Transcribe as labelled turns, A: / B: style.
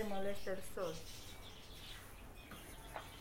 A: se molesta el sol.